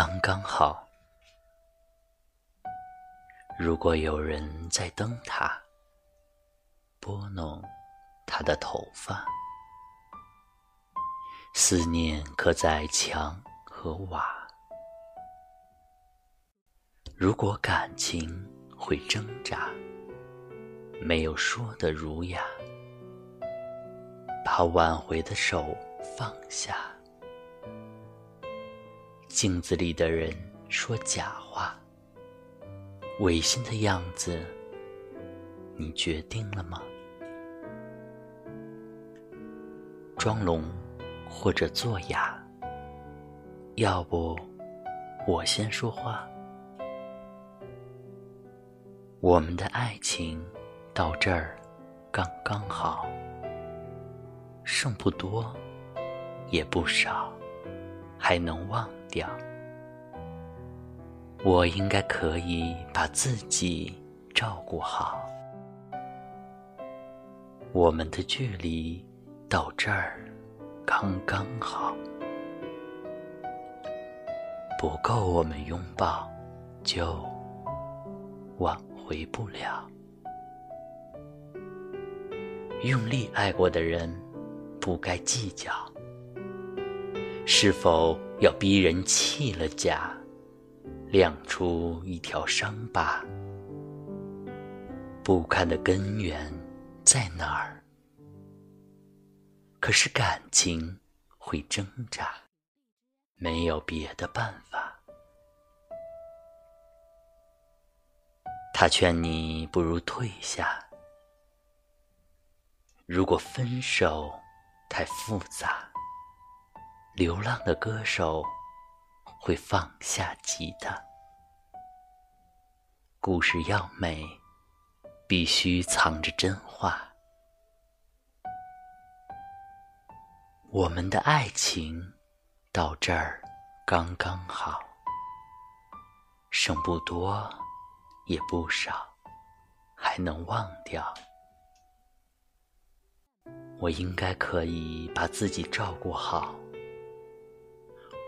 刚刚好。如果有人在灯塔拨弄他的头发，思念刻在墙和瓦。如果感情会挣扎，没有说的儒雅，把挽回的手放下。镜子里的人说假话，违心的样子，你决定了吗？装聋或者作哑，要不我先说话。我们的爱情到这儿刚刚好，剩不多，也不少，还能忘掉。我应该可以把自己照顾好。我们的距离到这儿刚刚好，不够我们拥抱，就挽回不了。用力爱过的人，不该计较。是否要逼人弃了甲，亮出一条伤疤？不堪的根源在哪儿？可是感情会挣扎，没有别的办法。他劝你不如退下。如果分手太复杂。流浪的歌手会放下吉他。故事要美，必须藏着真话。我们的爱情到这儿刚刚好，剩不多也不少，还能忘掉。我应该可以把自己照顾好。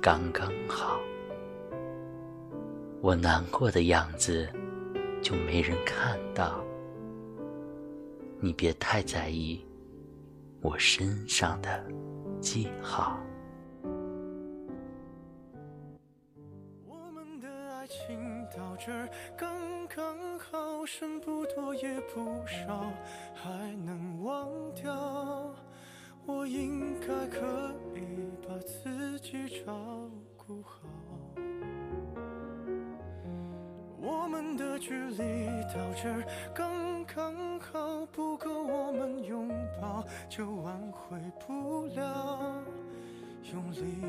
刚刚好，我难过的样子就没人看到。你别太在意我身上的记号。我们的爱情到这刚刚好，剩不多也不少，还能忘掉。我应该可己照顾好。我们的距离到这儿刚刚好，不够我们拥抱，就挽回不了。用力